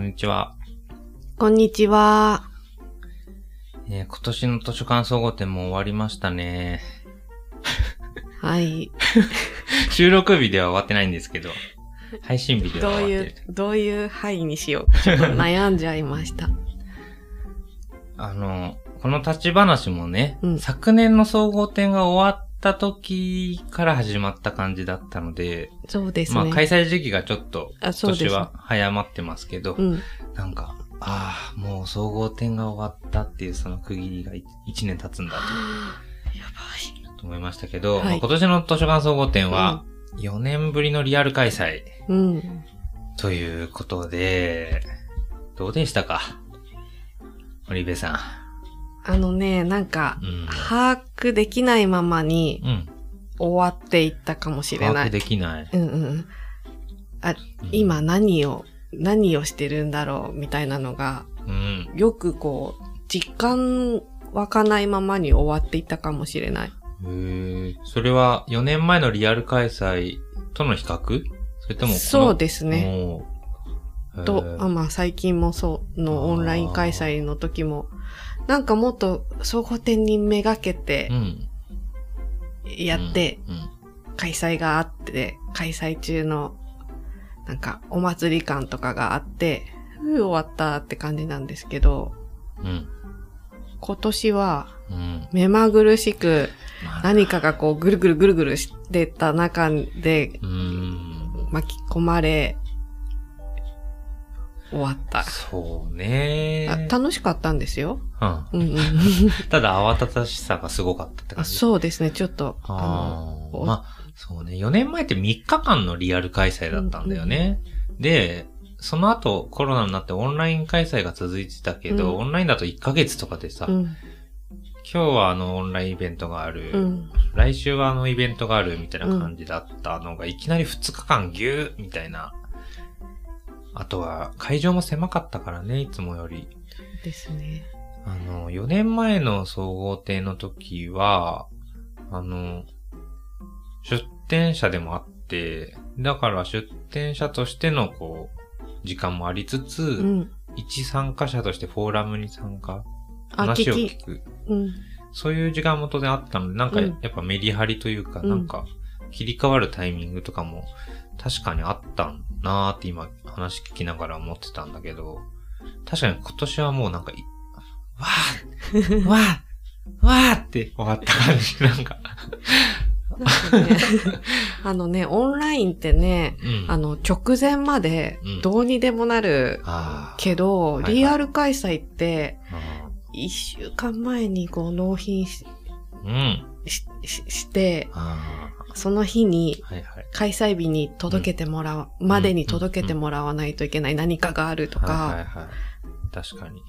こんにちは。こんにちは。えー今年の図書館総合展も終わりましたね。はい。収録日では終わってないんですけど、配信日でどういうは終わってる。、どういう範囲にしようか。ちょっと悩んじゃいました。あの、この立ち話もね、うん昨年の総合展が終わった時から始まった感じだったので、そうですね。まあ開催時期がちょっと今年は早まってますけど、うん。なんか、ああ、もう総合展が終わったっていうその区切りが1年経つんだやばと思いましたけど、はいまあ今年の図書館総合展は4年ぶりのリアル開催い。うん。ということで、どうでしたか？森部さあのね、なんかん。、うん。把握できないままにうん。終わっていったかもしれ把握ない。できない。うんうんうん。あ、うん、今何を、何をしてるんだろうみたいなのが、うん。よくこう、実感湧かないままに終わっていったかもしれない。へえ。それは4年前のリアル開催との比較？それともそうですね。と、まあ最近もそうのオンライン開催の時も、なんかもっと総合展にめがけてうん。やって、うん。開催があって、開催中のなんかお祭り感とかがあって、うー終わったって感じなんですけど、うん。今年はうん。目まぐるしくまあ何かがこうぐるぐるぐるぐるしてた中でうん。巻き込まれ、終わった。そうねあ楽しかったんですよ。うん。うんうん。ただ慌ただしさがすごかったってあ感じ。そうですね、ちょっと、あの、ああ。まあ、そうね。4年前って3日間のリアル開催だったんだよね。で、その後コロナになってオンライン開催が続いてたけど、うんオンラインだと1ヶ月とかでさ、うん、今日はあのオンラインイベントがある、うん、来週はあのイベントがあるみたいな感じだったのが、いきなり2日間ギューみたいな。あとは会場も狭かったからね、いつもより。ですね。あの、4年前の総合展の時は、あの、出展者でもあって、だから出展者としてのこう、時間もありつつ、うん。一参加者としてフォーラムに参加、あ、話を聞く。うん、そういう時間も当然あったので、なんかうんやっぱメリハリというか、うんなんか切り替わるタイミングとかも確かにあったんなーって今話聞きながら思ってたんだけど、確かに今年はもうなんかい、わーわーわーって終わった感じ、なんか。ね あのね、オンラインってね、うん。あの、直前までうんどうにでもなるけど、はいはいリアル開催って、あ一週間前にこう納品しーうん。ししして、あその日に。開催日に届けてもらう、までに届けてもらわないといけない何かがあるとか、はいはいはい。確かに。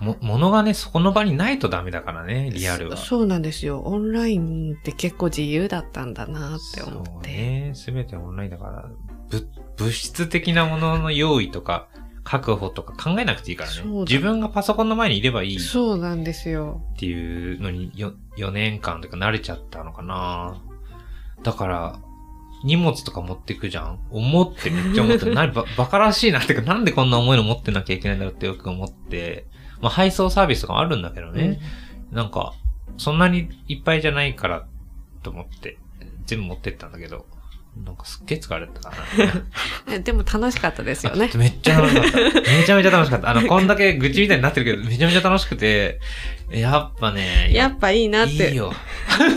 も、ものがね、そこの場にないとダメだからね、リアルは。そそうなんですよ。オンラインって結構自由だったんだなって思そうって。ね。すべてオンラインだから、ぶ物質的なものの用意とか、確保とか考えなくていいからね自分がパソコンの前にいればいいっそうなんですよ。ていうのによ4年間とか慣れちゃったのかな。だから、荷物とか持ってくじゃん？思ってめっちゃ思って、何ば、バカらしいなってか、なんでこんな重いの持ってなきゃいけないんだろうってよく思って、まあ配送サービスとかもあるんだけどね。なんか、そんなにいっぱいじゃないからと思って、全部持ってったんだけど、なんかすっげえ疲れたかうんえでも楽しかったですよねな。。めっちゃ楽しかった。めちゃめちゃ楽しかった。あの、こんだけ愚痴みたいになってるけど、めちゃめちゃ楽しくて、やっぱね、やっぱいいなって。いいよ。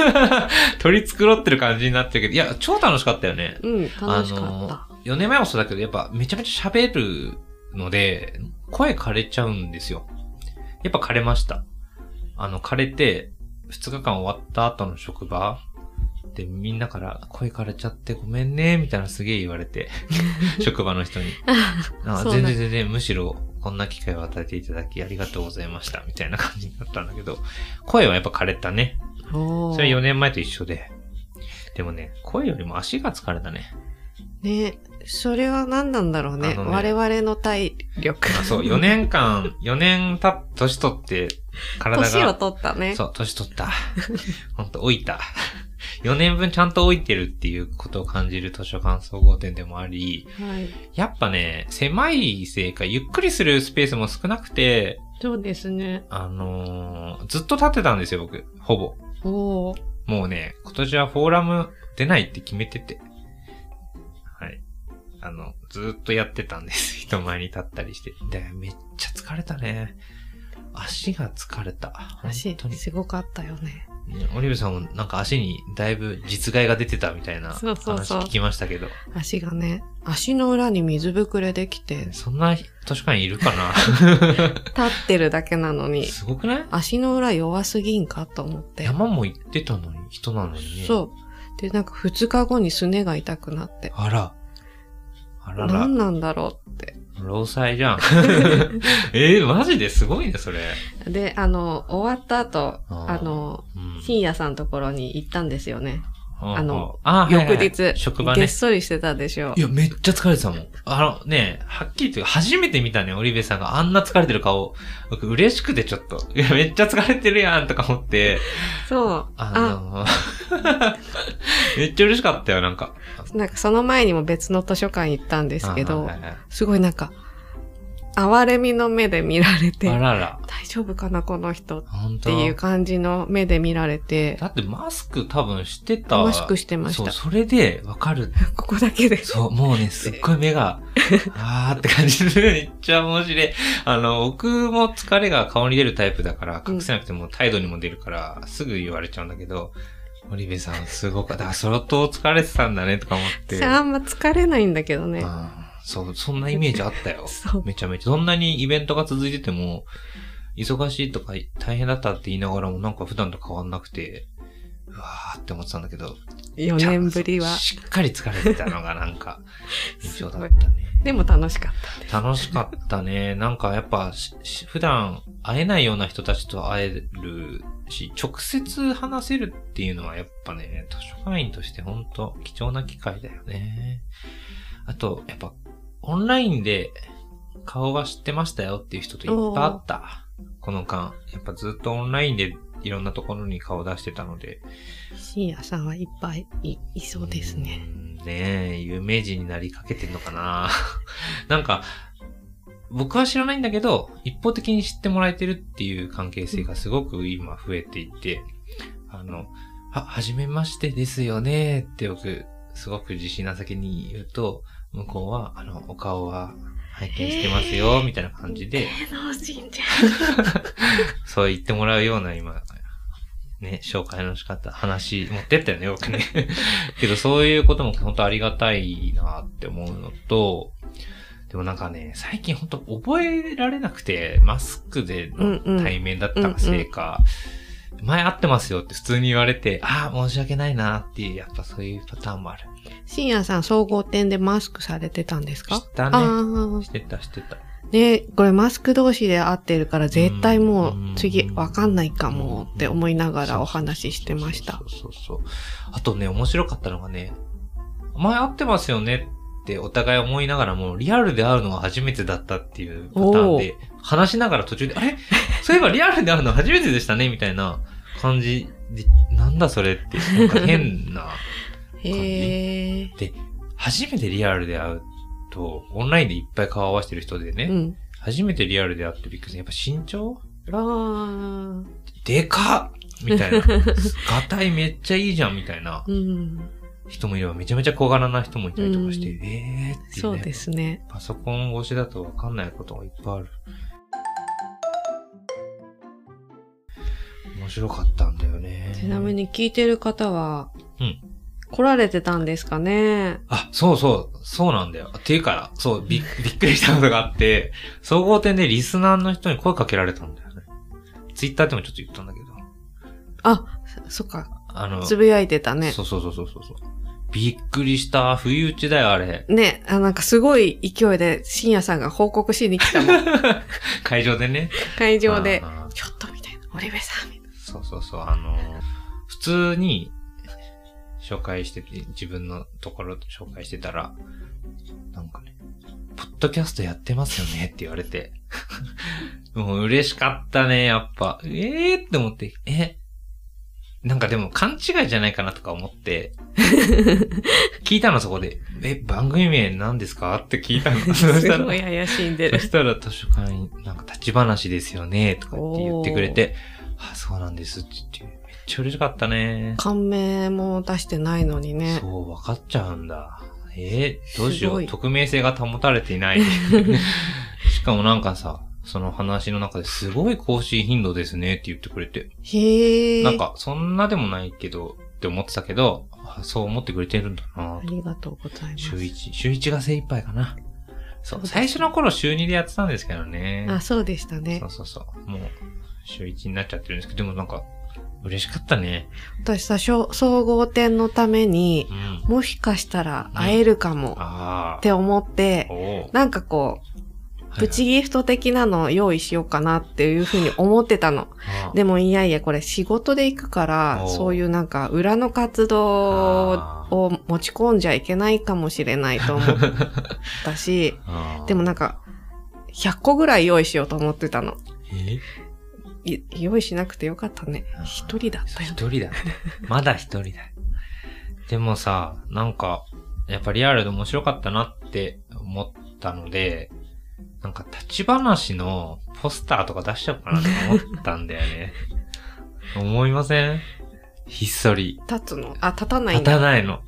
取り繕ってる感じになってるけど、いや、超楽しかったよね。うん、楽しかあのった。4年前もそうだけど、やっぱめちゃめちゃ喋るので、声枯れちゃうんですよ。やっぱ枯れました。あの、枯れて、2日間終わった後の職場でみんなから声枯れちゃってごめんね、みたいなすげえ言われて、職場の人に。あ全然全然、むしろこんな機会を与えていただきありがとうございました、みたいな感じになったんだけど、声はやっぱ枯れたね。それ4年前と一緒で。でもね、声よりも足が疲れたね。ね、それは何なんだろうね。ね我々の体力。あそう、4年間、4年た、年取って、体が。年を取ったね。そう、年取った。ほんと、老いた。4年分ちゃんと置いてるっていうことを感じる図書館総合店でもあり、はい。やっぱね、狭いせいか、ゆっくりするスペースも少なくて、そうですね。あのーずっと立ってたんですよ、僕。ほぼ。もうね、今年はフォーラム出ないって決めてて。はい。あの、ずっとやってたんです。人前に立ったりして。で、めっちゃ疲れたね。足が疲れた。足。すごかったよね。オリブさん。もなん。か足にだいぶ実害が出てたみたいな話聞きましたけど。足がね、足の裏に水ぶくれできて、そん。な図書館いるかな立ってるだけなのに、すごくない足の裏弱すぎん。かと思って。山も行ってたのに、人なのにね。そう。で、なん。か2日後にすねが痛くなって。あら。あらら何。なん。だろうって。労災じゃん。えー、マジですごいね、それ。で、あの、終わった後、あの、うん深夜さんのところに行ったんですよね。あの、あはいはいはい翌日、職場ねげっ。そりしてたでしょい。や、めっちゃ疲れてたもん。あのね、はっきり言って、初めて見たね、オリベさんがあんな疲れてる顔。僕、嬉しくてちょっと。いや、めっちゃ疲れてるやんとか思って。そう。ああ、の、めっちゃ嬉しかったよ、なんか。なんかその前にも別の図書館行ったんですけどあはい、はいすごいなんか、哀れみの目で見られて、あらら。大丈夫かな、この人っていう感じの目で見られて、だってマスク多分してた。マスクしてましたそう、それでわかる。ここだけで。そう、もうね、すっごい目が、あーって感じで、めっちゃ面白い。あの、僕も疲れが顔に出るタイプだから、隠せなくても態度にも出るから、すぐ言われちゃうんだけど、森部さんすごかった。だから相当疲れてたんだね、とか思って。あんま疲れないんだけどね。うんそう、そんなイメージあったよ。めちゃめちゃ。そんなにイベントが続いてても、忙しいとか大変だったって言いながらもなんか普段と変わんなくて、うわーって思ってたんだけど、4年ぶりは。しっかり疲れてたのがなんか、印象だったね。でも楽しかった。楽しかったね。なんかやっぱ普段会えないような人たちと会えるし、直接話せるっていうのはやっぱね、図書館員として本当貴重な機会だよね。あと、やっぱ、オンラインで顔が知ってましたよっていう人といっぱいあった。この間。やっぱずっとオンラインでいろんなところに顔出してたので。深夜さんはいっぱいいいそうですね。うん。ねえ、有名人になりかけてんのかな なんか、僕は知らないんだけど、一方的に知ってもらえてるっていう関係性がすごく今増えていて、あの、は、はじめましてですよねって僕、すごく自信な先に言うと、向こうは、あの、お顔は拝見してますよ、みたいな感じで、芸能人じそう言ってもらうような今、ね、紹介の仕方、話持ってったよね、僕ね。けどそういうことも本当ありがたいなって思うのと、でもなんかね、最近本当覚えられなくて、マスクでの対面だったがせいか、前会ってますよって普通に言われて、ああ、申し訳ないなっていう、やっぱそういうパターンもある。深夜さん総合店でマスクされてたんですか？知ったあね。あしてた、してた。ね、これマスク同士で会ってるから絶対もう次わかんないかもって思いながらお話ししてましたそ。うそうそうそう。あとね、面白かったのがね、前会ってますよねってお互い思いながらも、リアルで会うのは初めてだったっていうパターンで、話しながら途中で、あれ？そういえばリアルで会うの初めてでしたねみたいな感じで、なんだそれって、なんか変な。へえ。で、初めてリアルで会うと、オンラインでいっぱい顔合わせてる人でね、うん。初めてリアルで会ってびっくりする。やっぱ身長？ああ。でかっみたいな。ガタイめっちゃいいじゃんみたいなうん。人もいれば、めちゃめちゃ小柄な人もいたりとかして、うんえーってね。そうですね。パソコン越しだとわかんないことがいっぱいある。面白かったんだよね。ちなみに聞いてる方は、うん来られてたんですかね？あ、そうそう、そうなんだよ。っていうか、そう、び びっくりしたことがあって、総合店でリスナーの人に声かけられたんだよね。ツイッターでもちょっと言ったんだけど。あ、そそっか。あの、つぶやいてたね。そうそうそうそうそうそう。びっくりした。不意打ちだよ、あれ。ね、あなんかすごい勢いで深夜さんが報告しに来たもん。会場でね。会場でちょっとみたいな。森部さんみたいそうそうそう、あのー普通に紹介してて、自分のところで紹介してたら、なんかね、ポッドキャストやってますよねって言われて、もう嬉しかったね、やっぱ。ええー、って思って、え、なんかでも勘違いじゃないかなとか思って、聞いたのそこで、え、番組名何ですか？って聞いたの。そすしたら怪しんでる。そしたら図書館になんか立ち話ですよね、とかって言ってくれて、あ、そうなんですって言って、めっちゃ嬉しかったね。感銘も出してないのにね。そう、分かっちゃうんだ。えーどうしよう。すごい匿名性が保たれていない。しかもなんかさ、その話の中ですごい更新頻度ですねって言ってくれて、へえ。なんかそんなでもないけどって思ってたけど、あそう思ってくれてるんだなあ。りがとうございます。週1、週1が精一杯かな。そう、そうです最初の頃週2でやってたんですけどね。あ、そうでしたねそう。そうそう。もう、週1になっちゃってるんですけど、でもなんか、嬉しかったね。私さ、総合点のためにう、ん。もしかしたら会えるかも。って思って、なんかこう、はいプチギフト的なのを用意しようかなっていうふうに思ってたの。でもいやいや、これ仕事で行くからそういうなんか裏の活動を持ち込んじゃいけないかもしれないと思ったし、でもなんか、100個ぐらい用意しようと思ってたの。用意しなくてよかったね。一人だったよね。一人だって。まだ一人だ。でもさ、なんか、やっぱリアルで面白かったなって思ったので、なんか立ち話のポスターとか出しちゃおうかなとか思ったんだよね。思いません？ひっそり。立つの？あ、立たないん立だ。たないの。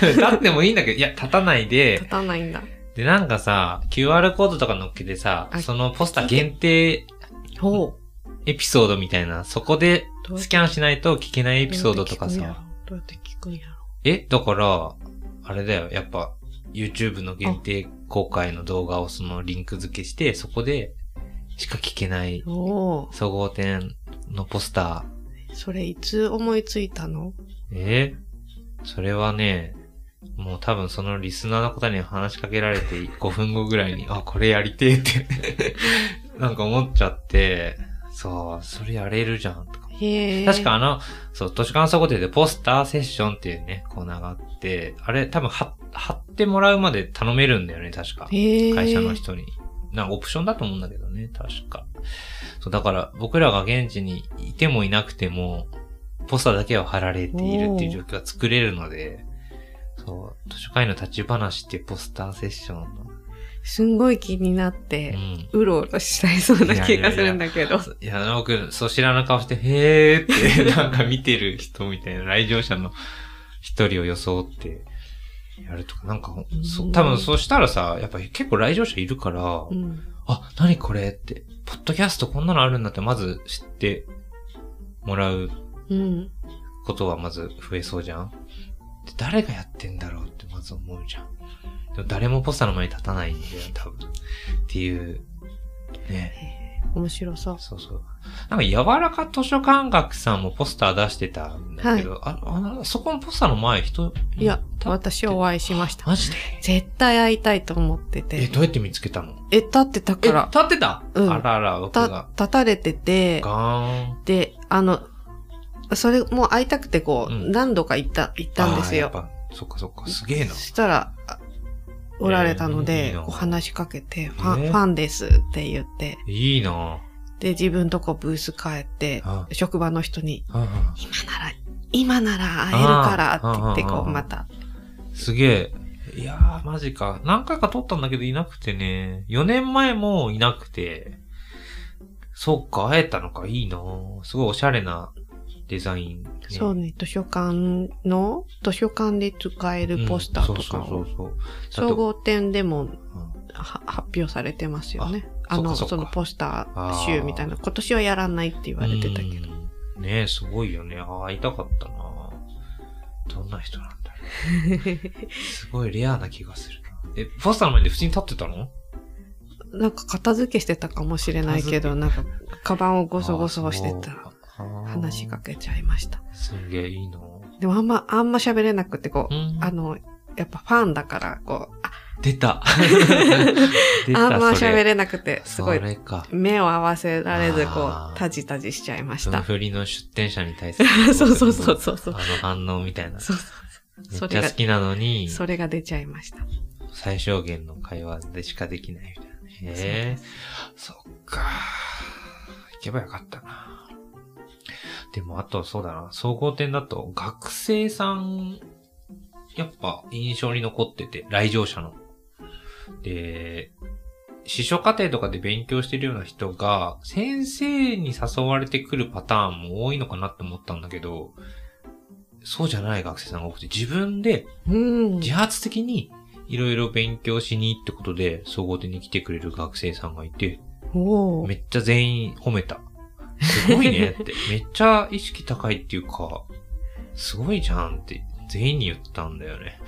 立ってもいいんだけど、いや、立たないで立、たないんだ。で、なんかさ、QR コードとか乗っけてさあ、そのポスター限定ほエピソードみたいな、そこでう。スキャンしないと聞けないエエピソードとかさ。どうやって聞くんやろ？え、だから、あれだよ、やっぱ、YouTube の限定公開の動画をそのリンク付けして、そこでしか聞けない総合点のポスタそれいつ思いついたの？ー。え？それはね、もう多分そのリスナーの方に話しかけられて5分後ぐらいに、あ、これやりてえってなんか思っちゃって、そう、それやれるじゃん、とかへえ。確かあの、そう、図書館総合店でポスターセッションっていうね、コーナーがあって、あれ多分貼貼ってもらうまで頼めるんだよね、確か。会社の人に。なんかオプションだと思うんだけどね、確か。そう、だから僕らが現地にいてもいなくても、ポスターだけは貼られているっていう状況が作れるので、そう、図書館の立ち話ってポスターセッションの、すんごい気になっうて、ん。うろうろしたいそうな気がするんだけど。いや、僕、そう知らぬ顔して、へーって、なんか見てる人みたいな、来場者の一人を装って、やるとか、なんか、そうん多分そうしたらさ、やっぱり結構来場者いるから、うん。あ、何これって、ポッドキャストこんなのあるんだって、まず知ってもらううん。ことはまず増えそうじゃんで誰がやってんだろうってまず思うじゃん。誰もポスターの前に立たないんだよ、多分。っていう、ね。面白そう。そうそう。なんか、柔らか図書館学さんもポスター出してたんだけど、あああそこのポスターの前人、いや、私お会いしました。マジで？絶対会いたいと思ってえ、て。どうやって見つけたの？え、立ってたえ、から、立ってた、うんあらあら、僕たが。立たれてて、ガーン。で、あの、それもう会いたくてこう、うん何度か行った、行ったんですよ。あーやっぱそっかそっか、すげえなそ。したら、あおられたので、なこう話しかけて、ファン、えーファンですって言って、いいなで、自分とこブース帰ってあ、職場の人に、今なら、今なら会えるからって言って、こう、また、すげえ。いやー、マジか。何回か撮ったんだけどいなくてね。4年前もいなくて。そっか、会えたのか。いいなすごいおしゃれなデザイン、ね。そうね、図書館の、図書館で使えるポスターとかを。総合展でも発表されてますよね。あの、そのポスター集みたいな、今年はやらないって言われてたけど。うんねえ、すごいよね。ああ、会いたかったなどんな人なんだろう。すごいレアな気がするな。え、ポスターの前で普通に立ってたの？なんか片付けしてたかもしれないけど、なんか、カバンをゴソゴソしてた話しかけちゃいました。すんげえいいなでもあんま、あんま喋れなくて、こう、うんあの、やっぱファンだから、こう、あ出た。出あんまそれ喋れなくて、すごいそ、れか。目を合わせられず、こあーう、タジタジしちゃいましの振りの出店者に対するそうそうそうそうそうあの反応みたいな。そうそうめそちゃ好きなのに、それが出ちゃいました。最小限の会話でしかできないみたいなね。へえ、そっか。行けばよかったな。でもあとそうだな、総合点だと学生さん、やっぱ印象に残ってて、来場者の。で、司書課程とかで勉強してるような人が、先生に誘われてくるパターンも多いのかなって思ったんだけど、そうじゃない学生さんが多くて、自分でうん。自発的にいろいろ勉強しにってことで、総合点に来てくれる学生さんがいて、めっちゃ全員褒めた。すごいねって。めっちゃ意識高いっていうか、すごいじゃんって全員に言ったんだよね。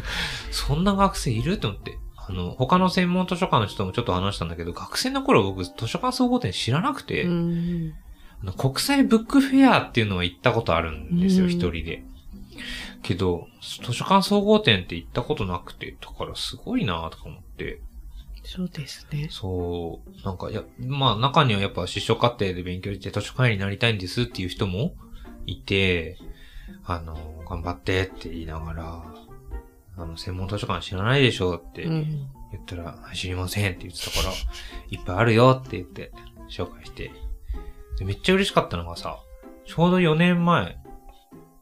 そんな学生いると思って。あの、他の専門図書館の人ともちょっと話したんだけど、学生の頃僕図書館総合点知らなくて、うん。あの国際ブックフェアっていうのは行ったことあるんですよ、うん一人で。けど、図書館総合点って行ったことなくて、だからすごいなとか思って。そうですね。そう、なんか、や、まあ中にはやっぱ司書課程で勉強して図書館員になりたいんですっていう人もいて、あの、頑張ってって言いながら、あの、専門図書館知らないでしょってうん。言ったら、知りませんって言ってたから、いっぱいあるよって言って紹介して。でめっちゃ嬉しかったのがさ、ちょうど4年前、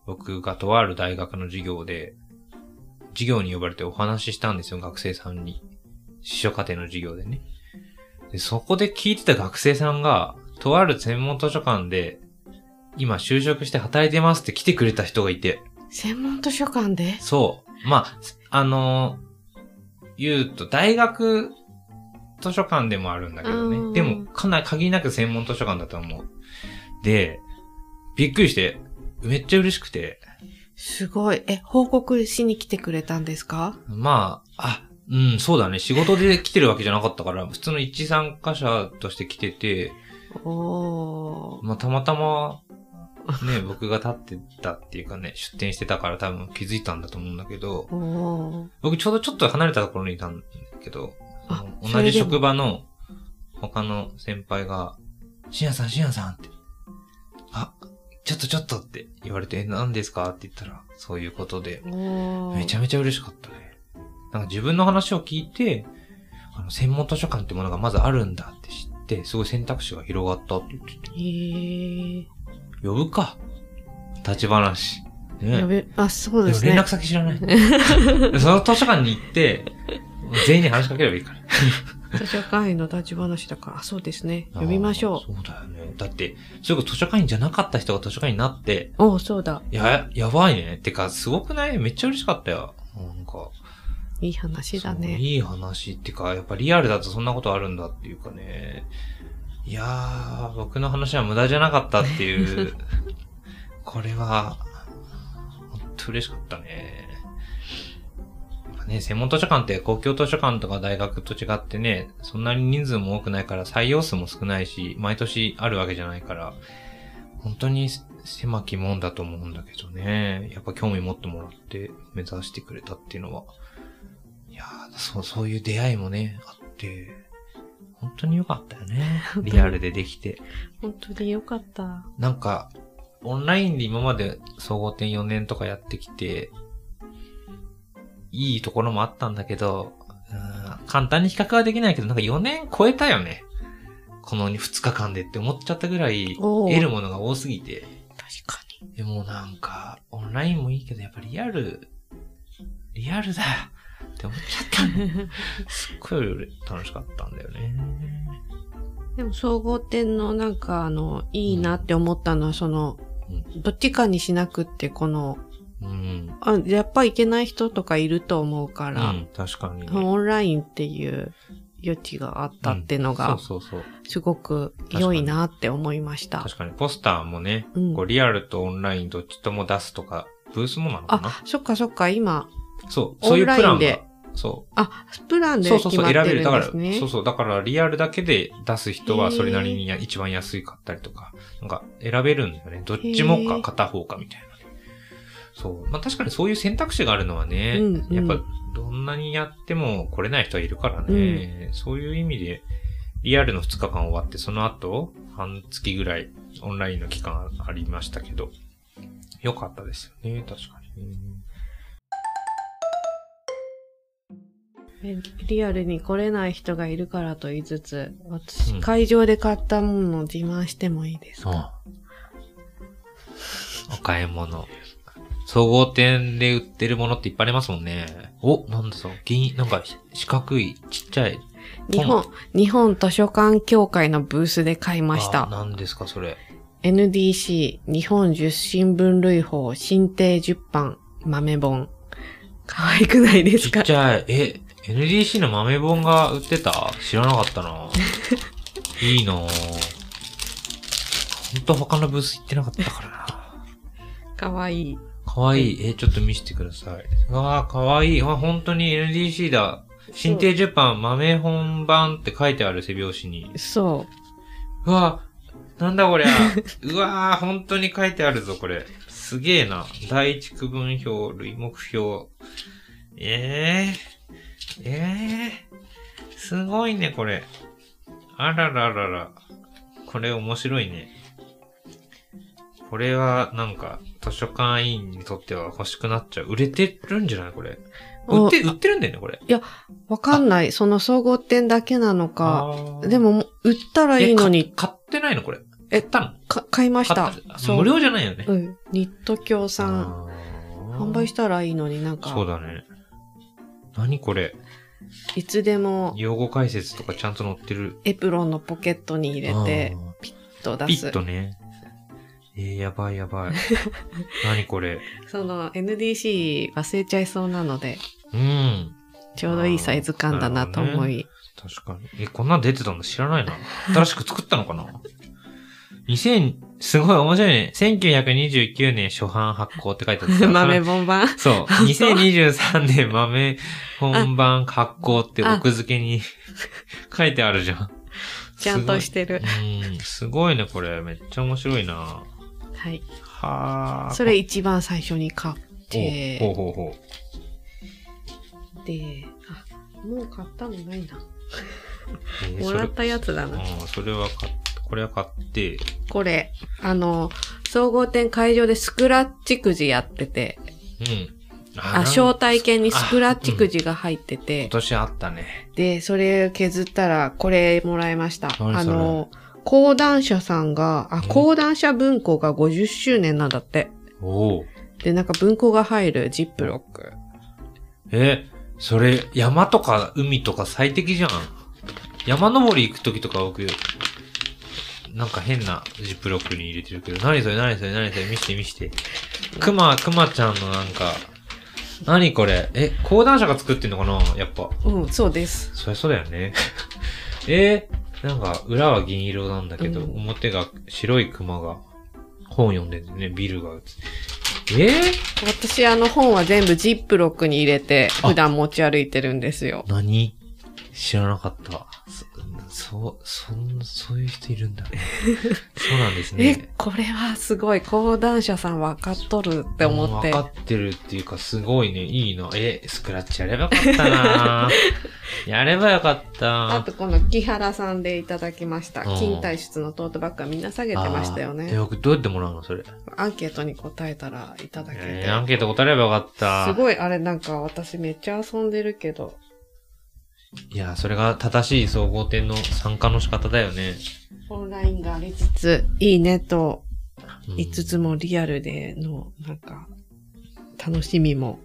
僕がとある大学の授業で、授業に呼ばれてお話ししたんですよ、学生さんに。司書課程の授業でね。で、そこで聞いてた学生さんが、とある専門図書館で、今就職して働いてますって来てくれた人がいて、専門図書館で？そう。まあ、あのー言うと、大学図書館でもあるんだけどうんね。でも、かなり限りなく専門図書館だと思う。で、びっくりして、めっちゃ嬉しくて、すごい。え、報告しに来てくれたんですか？まあ、あ、うん、そうだね。仕事で来てるわけじゃなかったから、普通の一参加者として来てて、おー。まあ、たまたま、ね、僕が立ってたっていうかね、出店してたから多分気づいたんだと思うんだけど。僕ちょうどちょっと離れたところにいたんだけど、同じ職場の他の先輩が、しんやさん、しんやさんって、あ、ちょっとちょっとって言われて、え、何ですか？って言ったら、そういうことで。めちゃめちゃ嬉しかったね。なんか自分の話を聞いて、あの、専門図書館ってものがまずあるんだって知って、すごい選択肢が広がったって言ってて、へー。呼ぶか。立ち話。ね。やべ、あ、そうでですね。も連絡先知らない。でその図書館に行って、全員に話しかければいいから。図書館員の立ち話だから、そうですね。呼びましょあーそうだよね。だって、それこそ図書館員じゃなかった人が図書館員になって、う。おー、そうだ。や、やばいね。てか、すごくない？めっちゃ嬉しかったよ。なんか。いい話だね。いい話っていうか、やっぱリアルだとそんなことあるんだっていうかね。いやー、僕の話は無駄じゃなかったっていう、これは、本当嬉しかったね。ね、専門図書館って公共図書館とか大学と違ってね、そんなに人数も多くないから採用数も少ないし、毎年あるわけじゃないから、本当に狭きもんだと思うんだけどね。やっぱ興味持ってもらって目指してくれたっていうのは、いやーそう、そういう出会いもね、あって、本当に良かったよね。リアルでできて。本当によかった。なんか、オンラインで今まで総合点4年とかやってきて、いいところもあったんだけど、うん簡単に比較はできないけど、なんか4年超えたよね。この2日間でって思っちゃったぐらい、得るものが多すぎて。確かでもなんか、オンラインもいいけど、やっぱリアル、リアルだって思っちゃったね。に。すっごい楽しかったんだよね。でも総合点のなんかあの、いいなって思ったのは、その、うどっちかにしなくって、この、うん。あ、やっぱいけない人とかいると思うから、うん、確かにね。オンラインっていう余地があったっていうのが、そうそうそう。すごく良いなって思いました。確かに、ポスターもね、うんこうリアルとオンラインどっちとも出すとか、ブースもなのかな？あ、そっかそっか、今、そう、そういうプランで。そあ、プランう。でそうそうそう、選べる。だから。そうそう、だからリアルだけで出す人はそれなりにや一番安いかったりとか、なんか選べるんだよね。どっちもか片方かみたいなね。そう。まあ確かにそういう選択肢があるのはね、うんうんやっぱどんなにやっても来れない人はいるからね、そういう意味で、リアルの2日間終わって、その後、半月ぐらいオンラインの期間ありましたけど、よかったですよね、確かにリアルに来れない人がいるからと言いつつ、私、うん会場で買ったものを自慢してもいいですか、あ買い物。総合店で売ってるものっていっぱいありますもんね。お、なんだそう。銀、なんか四角い、ちっちゃい。日本、日本図書館協会のブースで買いましあた。何ですか、それ。NDC 日本十新聞類法新定10版豆本。可愛くないですか？ちっちゃい。え、NDC の豆本が売ってた？知らなかったな。いいなぁ。ほんと他のブース行ってなかったからな。可愛い。かわいい。え、ちょっと見せてください。うわー、かわいい。あ、本当に NDC だ。新定10版豆本版って書いてある背表紙に。そうわー、なんだこりゃ。うわー、本当に書いてあるぞ、これ。すげえな。第一区分表、類目表。えー、えー、すごいね、これ。あらららら。これ面白いね。これは、なんか、図書館員にとっては欲しくなっちゃう。売れてるんじゃない？これ。売って、売ってるんだよね、これ。わかんない。その総合店だけなのか。で、も、売ったらいいのに買ってないの？これ。えたの？か買いました無料じゃないよね。うん。ニット協賛。あー販売したらいいのになんか、そうだね。何これ？いつでも用語解説とかちゃんと載ってる。エプロンのポケットに入れて、ピッと出す。ッとね。えー、やばいやばい。何これ？その NDC 忘れちゃいそうなので、うん。ちょうどいいサイズ感だなと思い。確かに。え、こんなん出てたんだ知らないな。新しく作ったのかな？?2000、すごい面白いね。1929年初版発行って書いてある。豆本番そう。2023年豆本番発行って奥付けに 書いてあるじゃん。ちゃんとしてる。うん、すごいね、これ。めっちゃ面白いな。はい。はあ。それ一番最初に買って、ほうほうほで、あ、もう買ったのないな。もらったやつだな。それうん、それは買っこれは買って、これ、あの、総合店会場でスクラッチくじやってて、うん。あ、招待券にスクラッチくじが入って今て、年あったね。で、それ削ったら、これもらいました。あの、講談社さんが、あ、うん講談社文庫が50周年なんだって。おお。で、なんか文庫が入るジップロック。え、それ、山とか海とか最適じゃん。山登り行くときとか僕、なんか変なジップロックに入れてるけど、何それ何それ何それ見して見して。クマ、クマちゃんのなんか、何これ？え、講談社が作ってんのかな？やっぱ。うん、そうです。そりゃそうだよね。えー、なんか、裏は銀色なんだけど、うん表が白いクマが本読んでんだよね、ビルが。え？私あの本は全部ジップロックに入れてあ普段持ち歩いてるんですよ。ー、何？知らなかった。そ、そう、そん、そういう人いるんだね。そうなんですえね。、これはすごい講談社さん分かっとるって思って分。かってるっていうか、すごいね、いいな。え、スクラッチやればよかったな やればよかった。あとこの木原さんでいただきました。うん金体質のトートバッグはみんな下げてましたよあーえ、ね。僕どうやってもらうのそれ？アンケートに答えたらいただけて。えーアンケート答えればよかった。すごい、あれなんか私めっちゃ遊んでるけど、いや、それが正しい総合点の参加の仕方だよね。オンラインがありつつ、いいねといつつもリアルでの、なんか、楽しみも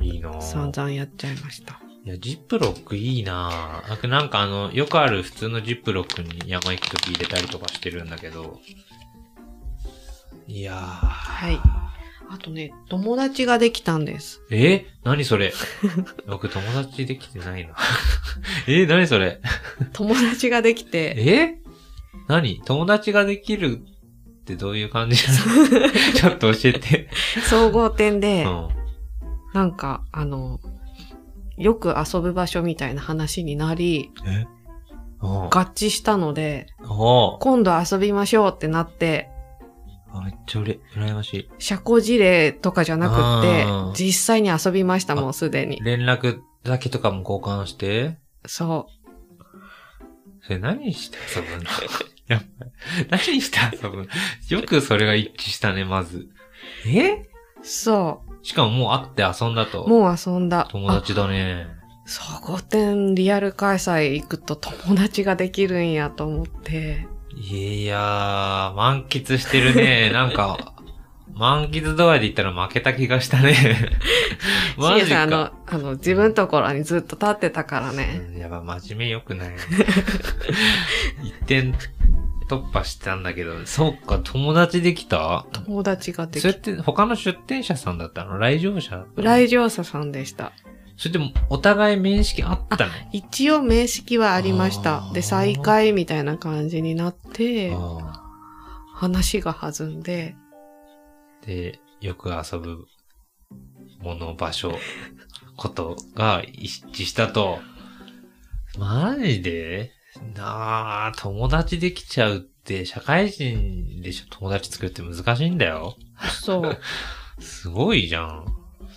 いいなぁ散々やっちゃいました。いや、ジップロックいいなぁなんかなんかあの、よくある普通のジップロックに山行くとき入れたりとかしてるんだけど。いやー。はい。あとね、友達ができたんです。え？何それ？僕友達できてないな。え？何それ？友達ができて、え？何？友達ができるってどういう感じなの？ちょっと教えて。総合店うで、ん。なんか、あの、よく遊ぶ場所みたいな話になり。合致したので、今度遊びましょうってなって、あめっちゃうれ、羨ましい。社交辞令とかじゃなくって実際に遊びましたもん、すでに。連絡先とかも交換して？そそれ何して遊ぶの やっぱ、何して遊ぶ？のよくそれが一致したね、まず。え？う。そしかももう会って遊んだと。う。もう遊んだ。友達だね。あ総合店リアル開催行くと友達ができるんやと思って。いやー、満喫してるね。なんか、満喫度合いで言ったら負けた気がしたね。マジか。あの、あの、自分のところにずっと立ってたからね。うん、やっぱ真面目良くない。一点突破したんだけど、そうか、友達できた？友達ができそれって他の出店者さんだったの？来場者来場者さんでした。それでもお互い面識あったの？一応面識はありましたで、再会みたいな感じになって、あ話が弾んで、ーで、よく遊ぶもの、場所、ことが一致したと。マジで？なあ、友達できちゃうって、社会人でしょ？友達作るって難しいんだよ。そう。すごいじゃん。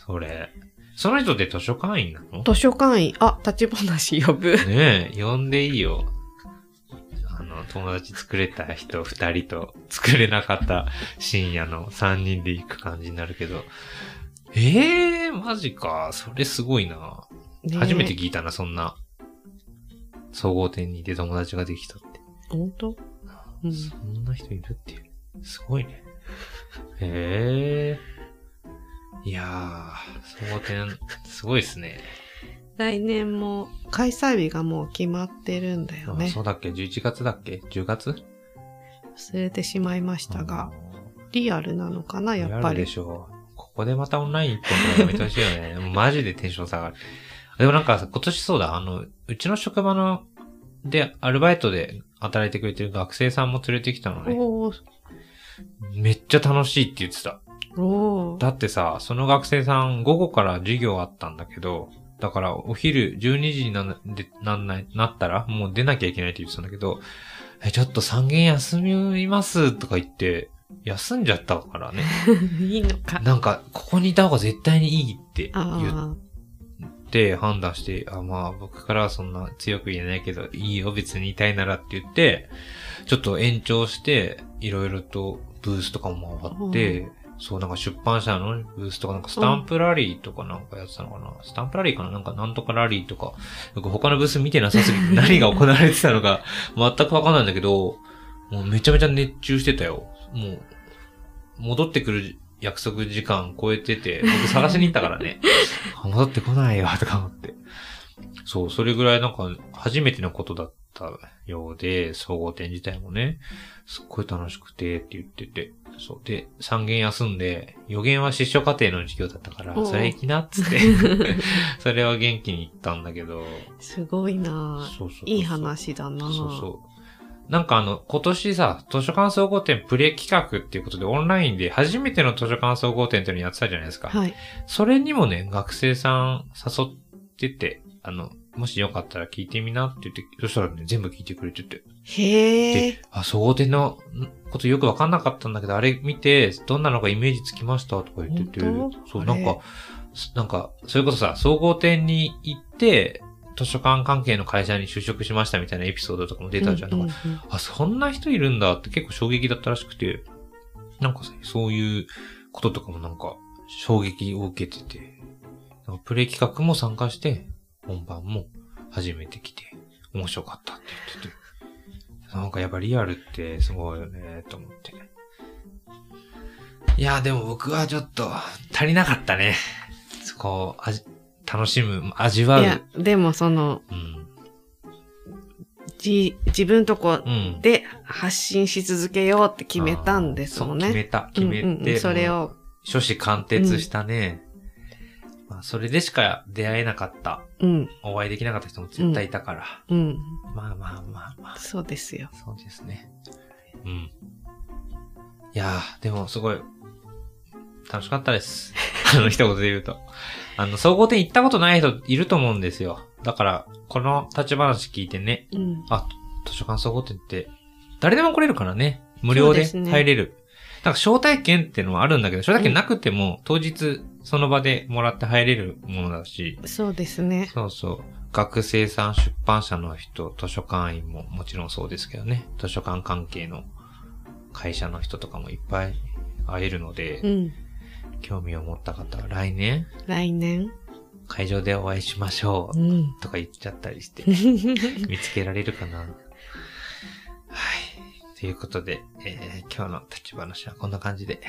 それ。その人って図書館員なの？図書館員、あ、立ち話呼ぶ。ねえ、呼んでいいよ。あの、友達作れた人二人と作れなかった深夜の三人で行く感じになるけど。ええー、マジか。それすごいな。ね初めて聞いたな、そんな。総合点にいて友達ができたって。本当？うん。そんな人いるっていう。すごいね。へえ。いやー、総合点、すごいですね。来年も開催日がもう決まってるんだよねあそ。うだっけ ?11 月だっけ ?10 月？忘れてしまいましたが、リアルなのかな、やっぱり？リアルで。しょう。ここでまたオンライン一本とかやめてほしいよね。マジでテンション下がる。でもなんかさ今年そうだ、あの、うちの職場の、で、アルバイトで働いてくれてる学生さんも連れてきたのね。めっちゃ楽しいって言ってた。だってさ、その学生さん午後から授業あったんだけど、だからお昼12時になでなんないなったらもう出なきゃいけないって言ってたんだけど、え、ちょっと3限休みますとか言って、休んじゃったからね。いいのか。なんか、ここにいた方が絶対にいいって言あって判断して、あ、まあ僕からはそんな強く言えないけど、いいよ別にいたいならって言って、ちょっと延長して、いろいろとブースとかも回って、そうなんか出版社のブースとかなんかスタンプラリーとかなんかやってたのかな、スタンプラリーかな？なんかなんとかラリーとか、よく他のブース見てなさすぎて 何が行われてたのか全くわかんないんだけど、もうめちゃめちゃ熱中してたよ。もう、戻ってくる約束時間超えてて、僕探しに行ったからね。あ戻ってこないよ、とか思って。そう、それぐらいなんか初めてのことだったようで、総合展自体もね、すっごい楽しくてって言ってて。そう。で、3限休んで、予言は失笑課程の授業だったからそれ行きなっつって、それは元気に行ったんだけど、ーすごいなそうそうそういい話だなそうそう。なんかあの、今年さ、図書館総合展プレ企画っていうことでオンラインで初めての図書館総合展っていうのやってたじゃないですか。はい。それにもね、学生さん誘ってて、あの、もしよかったら聞いてみなって言って、そしたらね、全部聞いてくれてて。へえで。、あ、総合展のんことよくわかんなかったんだけど、あれ見て、どんなのかイメージつきましたとか言っててそう、なんか、すなんか、それこそさ、総合展に行って、図書館関係の会社に就職しましたみたいなエピソードとかも出たじゃん。うんうんなんかあ、そんな人いるんだって結構衝撃だったらしくて、なんかさ、そういうこととかもなんか衝撃を受けてて、プレイ企画も参加して、本番も初めて来て、面白かったって言ってて、なんかやっぱリアルってすごいよね、と思って。いや、でも僕はちょっと足りなかったね。そこを味楽しむ、味わう。いや、でもその、うん。じ、自分とこうん。で発信し続けようって決めたんですもんね。そう決めた。決めて、うんうんうんそれを、初子貫徹したね。まあ、それでしか出会えなかった、うん、お会いできなかった人も絶対いたから。うん、まあまあまあまあ、そうですよ。そうですね。うん。いやー、でもすごい、楽しかったです。あの、一言で言うと。あの、総合展行ったことない人いると思うんですよ。だから、この立ち話聞いてね、うん。あ、図書館総合展って、誰でも来れるからね。無料で入れる。なんか招待券っていうのもあるんだけど、招待券なくても、当日その場でもらって入れるものだし、そうですね。そうそう。学生さん、出版社の人、図書館員ももちろんそうですけどね。図書館関係の会社の人とかもいっぱい会えるので、うん。興味を持った方は来年来年。会場でお会いしましょう。うん。とか言っちゃったりして、見つけられるかな。はい。ということで、えー今日の立ち話はこんな感じで。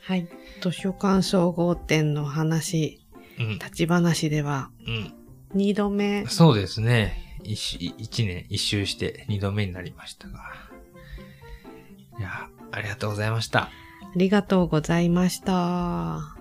はい。図書館総合展の話、うん。立ち話では、うん。二度目。そうですね。一周一年一周して二度目になりましたが。いや、ありがとうございました。ありがとうございました。